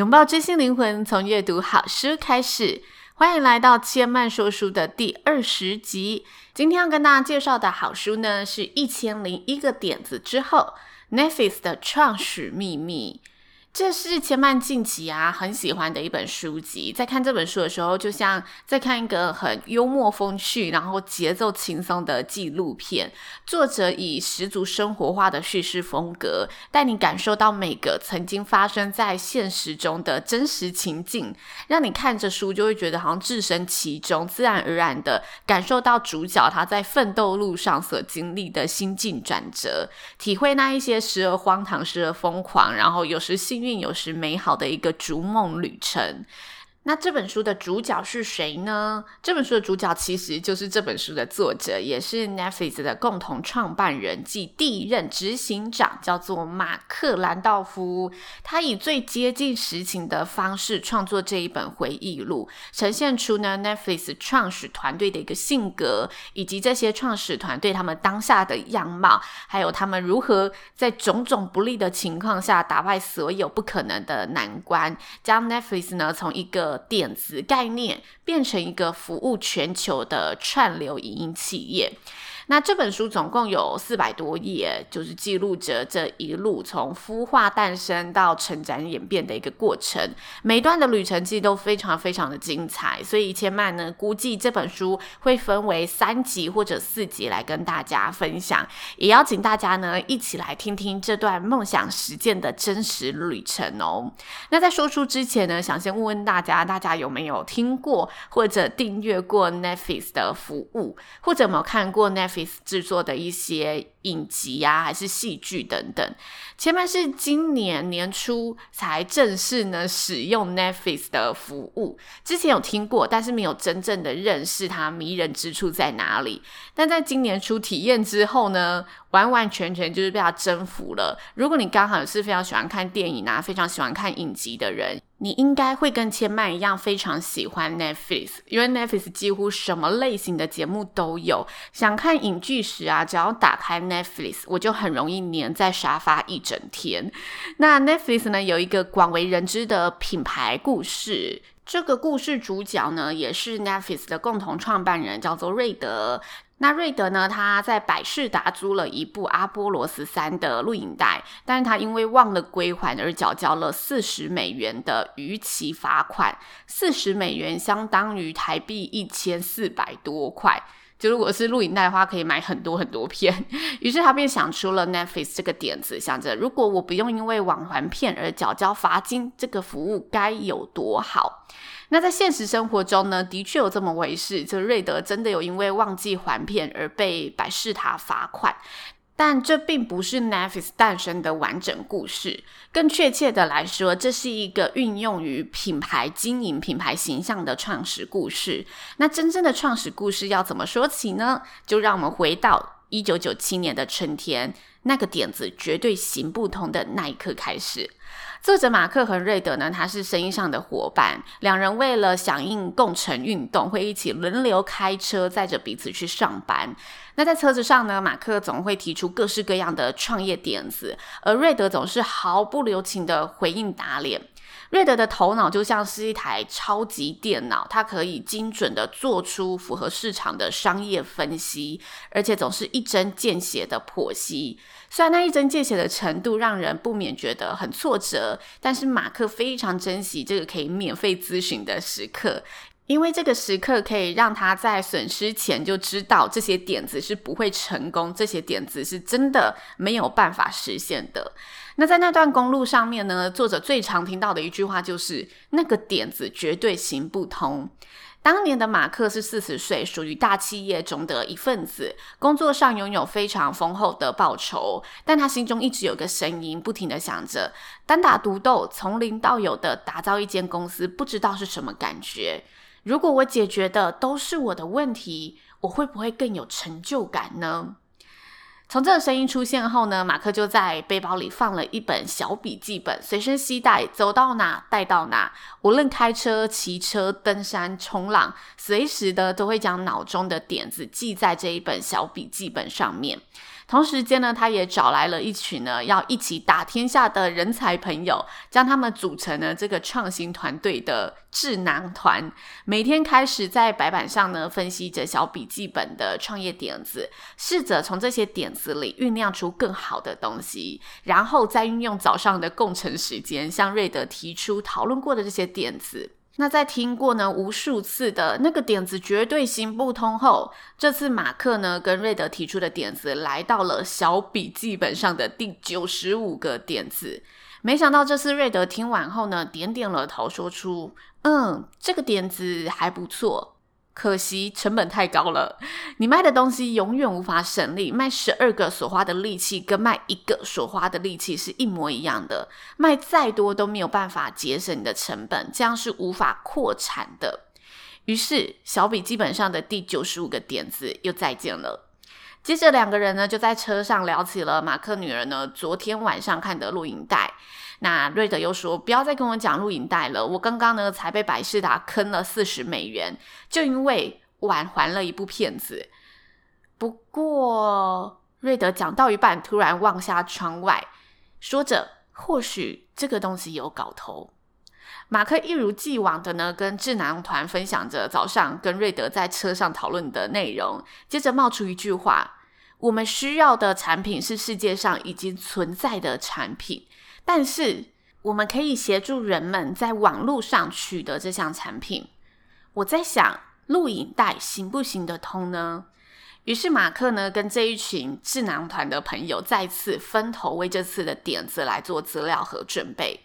拥抱知性灵魂，从阅读好书开始。欢迎来到千嫚说书的第二十集。今天要跟大家介绍的好书呢，是一千零一个点子之后 n e f i s 的创始秘密。这是千嫚近期啊很喜欢的一本书籍，在看这本书的时候，就像在看一个很幽默风趣，然后节奏轻松的纪录片。作者以十足生活化的叙事风格，带你感受到每个曾经发生在现实中的真实情境，让你看着书就会觉得好像置身其中，自然而然的感受到主角他在奋斗路上所经历的心境转折，体会那一些时而荒唐、时而疯狂，然后有时幸运有时美好的一个逐梦旅程。那这本书的主角是谁呢？这本书的主角其实就是这本书的作者，也是 Netflix 的共同创办人即第一任执行长，叫做马克·兰道夫。他以最接近实情的方式创作这一本回忆录，呈现出呢 Netflix 创始团队的一个性格，以及这些创始团队他们当下的样貌，还有他们如何在种种不利的情况下打败所有不可能的难关，将 Netflix 呢从一个点子概念变成一个服务全球的串流影音企业。那这本书总共有四百多页，就是记录着这一路从孵化诞生到成长演变的一个过程。每一段的旅程其实都非常非常的精彩，所以千曼呢估计这本书会分为三集或者四集来跟大家分享，也邀请大家呢一起来听听这段梦想实践的真实旅程哦。那在说书之前呢，想先问问大家，大家有没有听过或者订阅过 Netflix 的服务，或者有没有看过 Netflix 制作的一些影集啊，还是戏剧等等。前面是今年年初才正式呢使用 Netflix 的服务，之前有听过，但是没有真正的认识它迷人之处在哪里。但在今年初体验之后呢，完完全全就是被它征服了。如果你刚好是非常喜欢看电影啊，非常喜欢看影集的人，你应该会跟千曼一样非常喜欢 Netflix，因为 Netflix 几乎什么类型的节目都有。想看影剧时啊，只要打开 Netflix，我就很容易黏在沙发一整天。那 Netflix 呢，有一个广为人知的品牌故事，这个故事主角呢也是 Netflix 的共同创办人，叫做瑞德。那瑞德呢，他在百事达租了一部《阿波罗十三》的录影带，但是他因为忘了归还而缴交了四十美元的逾期罚款，四十美元相当于台币一千四百多块。就如果是录影带的话，可以买很多很多片。于是他便想出了 Netflix 这个点子，想着如果我不用因为忘还片而缴交罚金，这个服务该有多好。那在现实生活中呢，的确有这么回事，就瑞德真的有因为忘记还片而被百事塔罚款，但这并不是 Netflix 诞生的完整故事。更确切的来说，这是一个运用于品牌经营、品牌形象的创始故事。那真正的创始故事要怎么说起呢？就让我们回到一九九七年的春天，那个点子绝对行不通的那一刻开始。作者马克和瑞德呢，他是生意上的伙伴，两人为了响应共乘运动，会一起轮流开车载着彼此去上班。那在车子上呢，马克总会提出各式各样的创业点子，而瑞德总是毫不留情的回应打脸。瑞德的头脑就像是一台超级电脑，它可以精准的做出符合市场的商业分析，而且总是一针见血的剖析。虽然那一针见血的程度让人不免觉得很挫折，但是马克非常珍惜这个可以免费咨询的时刻。因为这个时刻可以让他在损失前就知道这些点子是不会成功，这些点子是真的没有办法实现的。那在那段公路上面呢，作者最常听到的一句话就是：“那个点子绝对行不通。”当年的马克是四十岁，属于大企业中的一份子，工作上拥有非常丰厚的报酬，但他心中一直有个声音，不停地想着：单打独斗，从零到有的打造一间公司，不知道是什么感觉。如果我解决的都是我的问题，我会不会更有成就感呢？从这个声音出现后呢，马克就在背包里放了一本小笔记本，随身携带，走到哪带到哪。无论开车、骑车、登山、冲浪，随时的都会将脑中的点子记在这一本小笔记本上面。同时间呢，他也找来了一群呢要一起打天下的人才朋友，将他们组成了这个创新团队的智囊团。每天开始在白板上呢分析着小笔记本的创业点子，试着从这些点子里酝酿出更好的东西，然后再运用早上的共乘时间，向瑞德提出讨论过的这些点子。那在听过呢无数次的那个点子绝对行不通后，这次马克呢跟瑞德提出的点子来到了小笔记本上的第九十五个点子。没想到这次瑞德听完后呢，点点了头，说出：“嗯，这个点子还不错。”可惜成本太高了，你卖的东西永远无法省力。卖十二个所花的力气跟卖一个所花的力气是一模一样的，卖再多都没有办法节省你的成本，这样是无法扩产的。于是小笔记本上的第九十五个点子又再见了。接着两个人呢就在车上聊起了马克女儿呢昨天晚上看的录影带。那瑞德又说：“不要再跟我讲录影带了，我刚刚呢才被百事达坑了四十美元，就因为晚还了一部片子。”不过瑞德讲到一半，突然望下窗外，说着：“或许这个东西有搞头。”马克一如既往的呢跟智囊团分享着早上跟瑞德在车上讨论的内容，接着冒出一句话：“我们需要的产品是世界上已经存在的产品。”但是我们可以协助人们在网络上取得这项产品。我在想，录影带行不行得通呢？于是马克呢跟这一群智囊团的朋友再次分头为这次的点子来做资料和准备。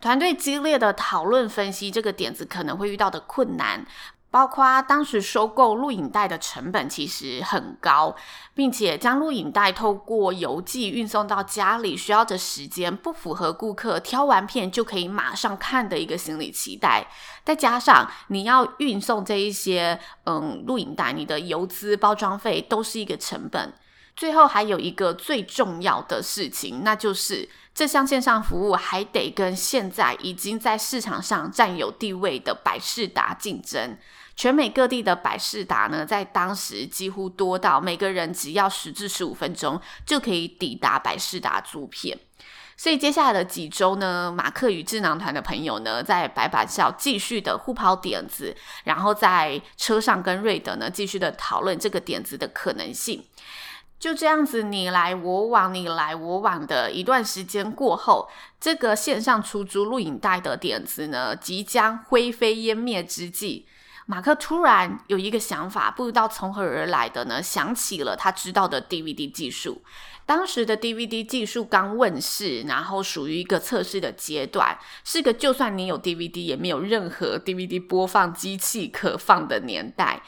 团队激烈的讨论分析这个点子可能会遇到的困难。包括当时收购录影带的成本其实很高，并且将录影带透过邮寄运送到家里需要的时间不符合顾客挑完片就可以马上看的一个心理期待。再加上你要运送这一些嗯录影带，你的邮资、包装费都是一个成本。最后还有一个最重要的事情，那就是这项线上服务还得跟现在已经在市场上占有地位的百视达竞争。全美各地的百事达呢，在当时几乎多到每个人只要十至十五分钟就可以抵达百事达租片。所以接下来的几周呢，马克与智囊团的朋友呢，在白板上继续的互抛点子，然后在车上跟瑞德呢继续的讨论这个点子的可能性。就这样子你来我往，你来我往的一段时间过后，这个线上出租录影带的点子呢，即将灰飞烟灭之际。马克突然有一个想法，不知道从何而来的呢？想起了他知道的 DVD 技术。当时的 DVD 技术刚问世，然后属于一个测试的阶段，是个就算你有 DVD 也没有任何 DVD 播放机器可放的年代。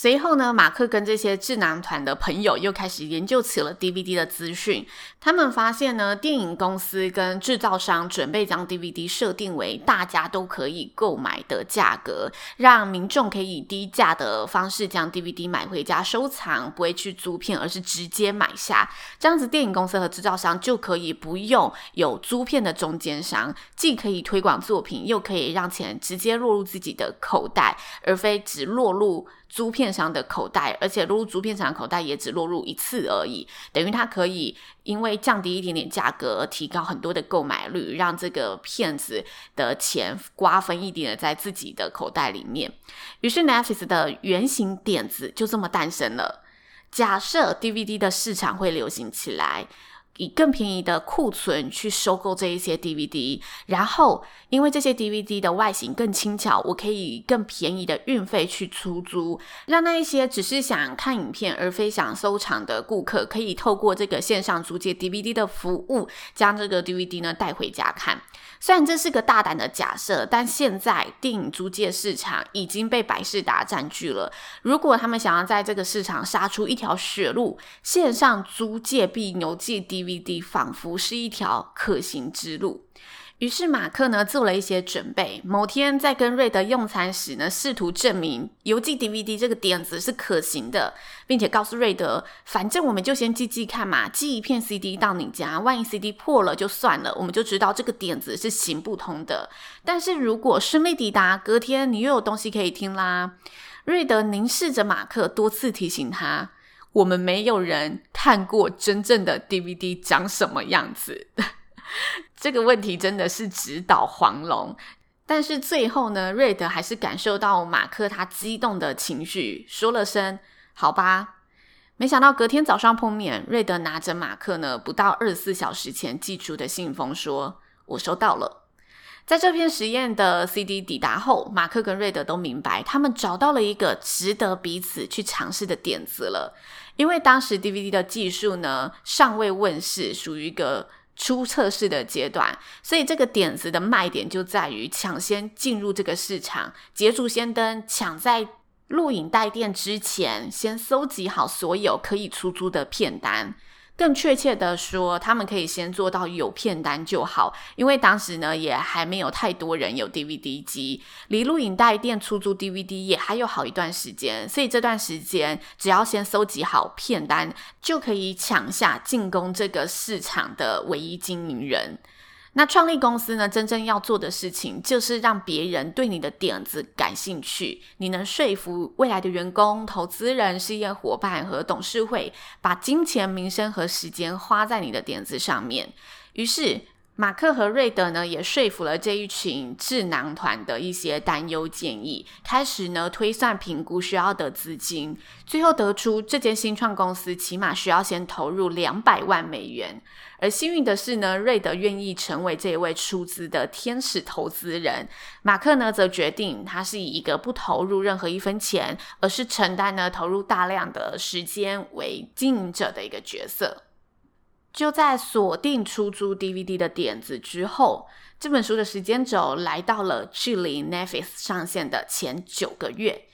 随后呢，马克跟这些智囊团的朋友又开始研究起了 DVD 的资讯。他们发现呢，电影公司跟制造商准备将 DVD 设定为大家都可以购买的价格，让民众可以以低价的方式将 DVD 买回家收藏，不会去租片，而是直接买下。这样子，电影公司和制造商就可以不用有租片的中间商，既可以推广作品，又可以让钱直接落入自己的口袋，而非只落入租片商的口袋，而且落入租片商口袋也只落入一次而已，等于他可以因为降低一点点价格，提高很多的购买率，让这个骗子的钱瓜分一点在自己的口袋里面。于是 Netflix 的原型点子就这么诞生了。假设 DVD 的市场会流行起来。以更便宜的库存去收购这一些 DVD，然后因为这些 DVD 的外形更轻巧，我可以更便宜的运费去出租，让那一些只是想看影片而非想收藏的顾客，可以透过这个线上租借 DVD 的服务，将这个 DVD 呢带回家看。虽然这是个大胆的假设，但现在电影租借市场已经被百视达占据了。如果他们想要在这个市场杀出一条血路，线上租借并邮寄 DVD DVD 仿佛是一条可行之路。于是马克呢做了一些准备，某天在跟瑞德用餐时呢，试图证明邮寄 DVD 这个点子是可行的，并且告诉瑞德，反正我们就先寄寄看嘛，寄一片 CD 到你家，万一 CD 破了就算了，我们就知道这个点子是行不通的。但是如果顺利抵达，隔天你又有东西可以听啦。瑞德凝视着马克，多次提醒他，我们没有人看过真正的 DVD 长什么样子。这个问题真的是直捣黄龙，但是最后呢，瑞德还是感受到马克他激动的情绪，说了声“好吧”。没想到隔天早上碰面，瑞德拿着马克呢不到二十四小时前寄出的信封，说：“我收到了。”在这篇实验的 CD 抵达后，马克跟瑞德都明白，他们找到了一个值得彼此去尝试的点子了。因为当时 DVD 的技术呢尚未问世，属于一个。初测试的阶段，所以这个点子的卖点就在于抢先进入这个市场，捷足先登，抢在录影带店之前，先搜集好所有可以出租的片单。更确切的说，他们可以先做到有片单就好，因为当时呢也还没有太多人有 DVD 机，离录影带店出租 DVD 也还有好一段时间，所以这段时间只要先搜集好片单，就可以抢下进攻这个市场的唯一经营人。那创立公司呢，真正要做的事情就是让别人对你的点子感兴趣。你能说服未来的员工、投资人、事业伙伴和董事会，把金钱、名声和时间花在你的点子上面。于是。马克和瑞德呢，也说服了这一群智囊团的一些担忧建议，开始呢推算评估需要的资金，最后得出这间新创公司起码需要先投入两百万美元。而幸运的是呢，瑞德愿意成为这一位出资的天使投资人，马克呢则决定他是以一个不投入任何一分钱，而是承担呢投入大量的时间为经营者的一个角色。就在锁定出租 DVD 的点子之后，这本书的时间轴来到了距离 Netflix 上线的前九个月，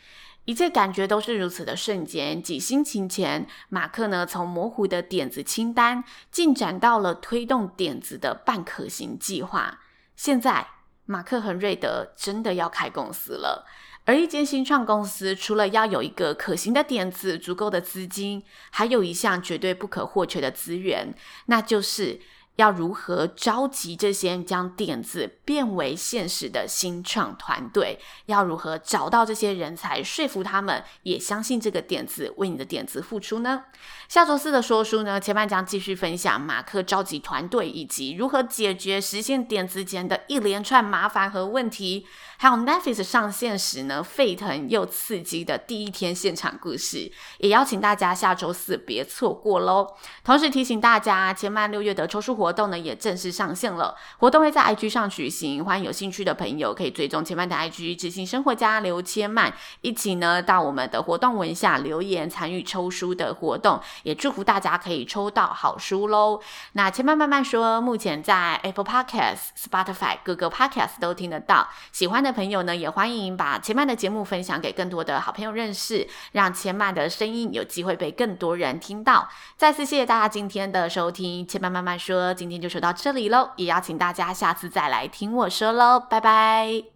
一切感觉都是如此的瞬间。几星期前，马克呢从模糊的点子清单进展到了推动点子的半可行计划，现在马克和瑞德真的要开公司了。而一间新创公司，除了要有一个可行的点子、足够的资金，还有一项绝对不可或缺的资源，那就是。要如何召集这些将点子变为现实的新创团队？要如何找到这些人才，说服他们也相信这个点子，为你的点子付出呢？下周四的说书呢，前半将继续分享马克召集团队以及如何解决实现点子前的一连串麻烦和问题，还有 Netflix 上线时呢，沸腾又刺激的第一天现场故事，也邀请大家下周四别错过喽。同时提醒大家，千曼六月的抽书活动呢也正式上线了，活动会在 IG 上举行，欢迎有兴趣的朋友可以追踪千曼的 IG，执行生活家刘千曼，一起呢到我们的活动文下留言参与抽书的活动，也祝福大家可以抽到好书喽。那千曼慢慢说，目前在 Apple Podcast、Spotify 各个 Podcast 都听得到，喜欢的朋友呢也欢迎把前曼的节目分享给更多的好朋友认识，让前曼的声音有机会被更多人听到。再次谢谢大家今天的收听，千曼慢慢说。今天就说到这里喽，也邀请大家下次再来听我说喽，拜拜。